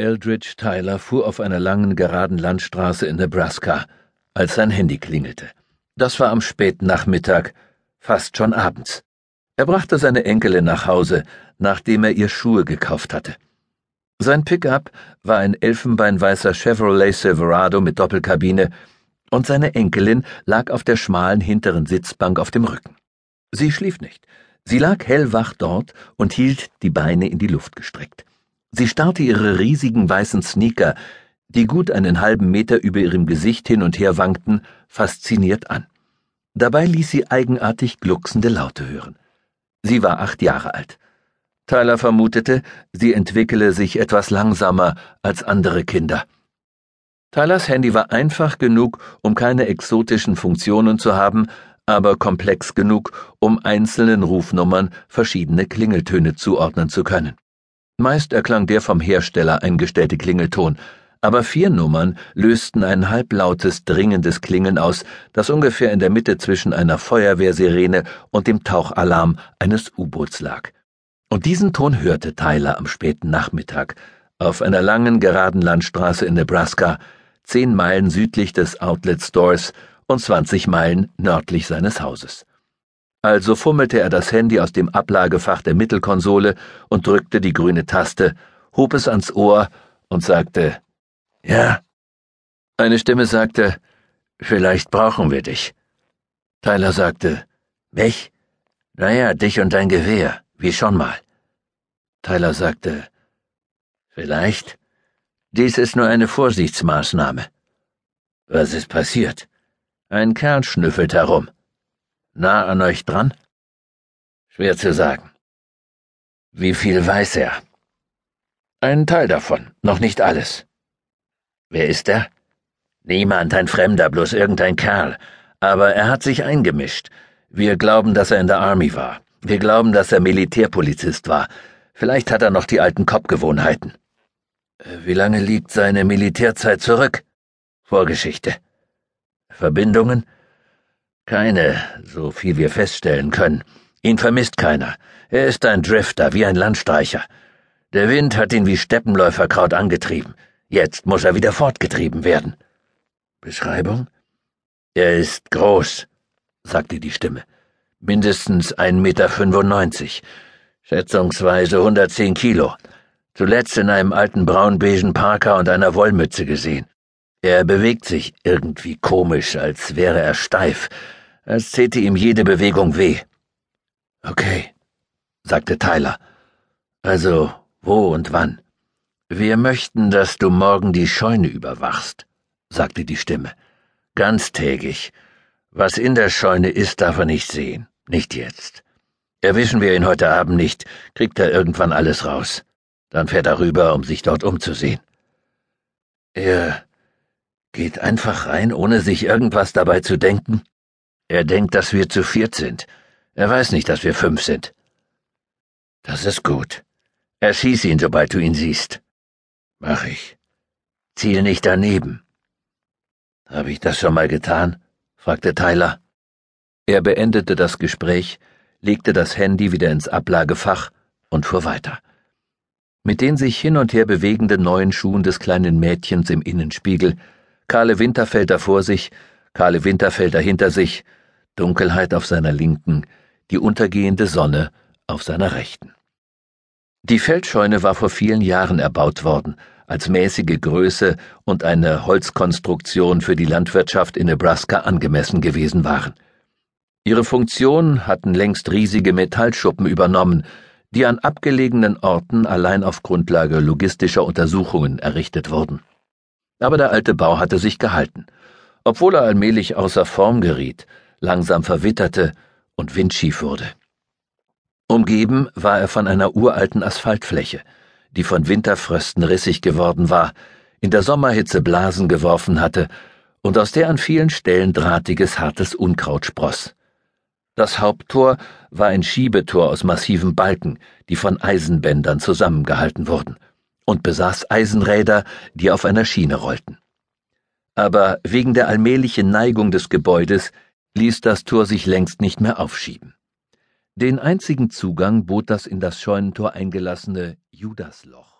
Eldridge Tyler fuhr auf einer langen, geraden Landstraße in Nebraska, als sein Handy klingelte. Das war am späten Nachmittag, fast schon abends. Er brachte seine Enkelin nach Hause, nachdem er ihr Schuhe gekauft hatte. Sein Pickup war ein elfenbeinweißer Chevrolet Silverado mit Doppelkabine, und seine Enkelin lag auf der schmalen hinteren Sitzbank auf dem Rücken. Sie schlief nicht. Sie lag hellwach dort und hielt die Beine in die Luft gestreckt. Sie starrte ihre riesigen weißen Sneaker, die gut einen halben Meter über ihrem Gesicht hin und her wankten, fasziniert an. Dabei ließ sie eigenartig glucksende Laute hören. Sie war acht Jahre alt. Tyler vermutete, sie entwickele sich etwas langsamer als andere Kinder. Tylers Handy war einfach genug, um keine exotischen Funktionen zu haben, aber komplex genug, um einzelnen Rufnummern verschiedene Klingeltöne zuordnen zu können. Meist erklang der vom Hersteller eingestellte Klingelton, aber vier Nummern lösten ein halblautes, dringendes Klingeln aus, das ungefähr in der Mitte zwischen einer Feuerwehrsirene und dem Tauchalarm eines U-Boots lag. Und diesen Ton hörte Tyler am späten Nachmittag auf einer langen, geraden Landstraße in Nebraska, zehn Meilen südlich des Outlet Stores und zwanzig Meilen nördlich seines Hauses. Also fummelte er das Handy aus dem Ablagefach der Mittelkonsole und drückte die grüne Taste, hob es ans Ohr und sagte Ja. Eine Stimme sagte Vielleicht brauchen wir dich. Tyler sagte Mich? Naja, dich und dein Gewehr, wie schon mal. Tyler sagte Vielleicht. Dies ist nur eine Vorsichtsmaßnahme. Was ist passiert? Ein Kerl schnüffelt herum nah an euch dran? Schwer zu sagen. Wie viel weiß er? Ein Teil davon, noch nicht alles. Wer ist er? Niemand, ein Fremder, bloß irgendein Kerl. Aber er hat sich eingemischt. Wir glauben, dass er in der Army war. Wir glauben, dass er Militärpolizist war. Vielleicht hat er noch die alten Kopfgewohnheiten. Wie lange liegt seine Militärzeit zurück? Vorgeschichte. Verbindungen? Keine, so viel wir feststellen können. Ihn vermisst keiner. Er ist ein Drifter, wie ein Landstreicher. Der Wind hat ihn wie Steppenläuferkraut angetrieben. Jetzt muss er wieder fortgetrieben werden. Beschreibung? Er ist groß, sagte die Stimme. Mindestens 1,95 Meter, schätzungsweise 110 Kilo. Zuletzt in einem alten braunbeigen Parker und einer Wollmütze gesehen. Er bewegt sich irgendwie komisch, als wäre er steif, als täte ihm jede Bewegung weh. Okay, sagte Tyler. Also, wo und wann? Wir möchten, dass du morgen die Scheune überwachst, sagte die Stimme. Ganztägig. Was in der Scheune ist, darf er nicht sehen. Nicht jetzt. Erwischen wir ihn heute Abend nicht, kriegt er irgendwann alles raus. Dann fährt er rüber, um sich dort umzusehen. Er geht einfach rein, ohne sich irgendwas dabei zu denken? Er denkt, dass wir zu viert sind. Er weiß nicht, dass wir fünf sind. Das ist gut. Erschieß ihn, sobald du ihn siehst. Mach ich. Ziel nicht daneben. Habe ich das schon mal getan? fragte Tyler. Er beendete das Gespräch, legte das Handy wieder ins Ablagefach und fuhr weiter. Mit den sich hin und her bewegenden neuen Schuhen des kleinen Mädchens im Innenspiegel, Karle Winterfelder vor sich, Karle Winterfelder hinter sich Dunkelheit auf seiner linken, die untergehende Sonne auf seiner rechten. Die Feldscheune war vor vielen Jahren erbaut worden, als mäßige Größe und eine Holzkonstruktion für die Landwirtschaft in Nebraska angemessen gewesen waren. Ihre Funktion hatten längst riesige Metallschuppen übernommen, die an abgelegenen Orten allein auf Grundlage logistischer Untersuchungen errichtet wurden. Aber der alte Bau hatte sich gehalten, obwohl er allmählich außer Form geriet langsam verwitterte und windschief wurde. Umgeben war er von einer uralten Asphaltfläche, die von Winterfrösten rissig geworden war, in der Sommerhitze Blasen geworfen hatte und aus der an vielen Stellen drahtiges, hartes Unkraut spross. Das Haupttor war ein Schiebetor aus massiven Balken, die von Eisenbändern zusammengehalten wurden, und besaß Eisenräder, die auf einer Schiene rollten. Aber wegen der allmählichen Neigung des Gebäudes ließ das Tor sich längst nicht mehr aufschieben. Den einzigen Zugang bot das in das Scheunentor eingelassene Judasloch.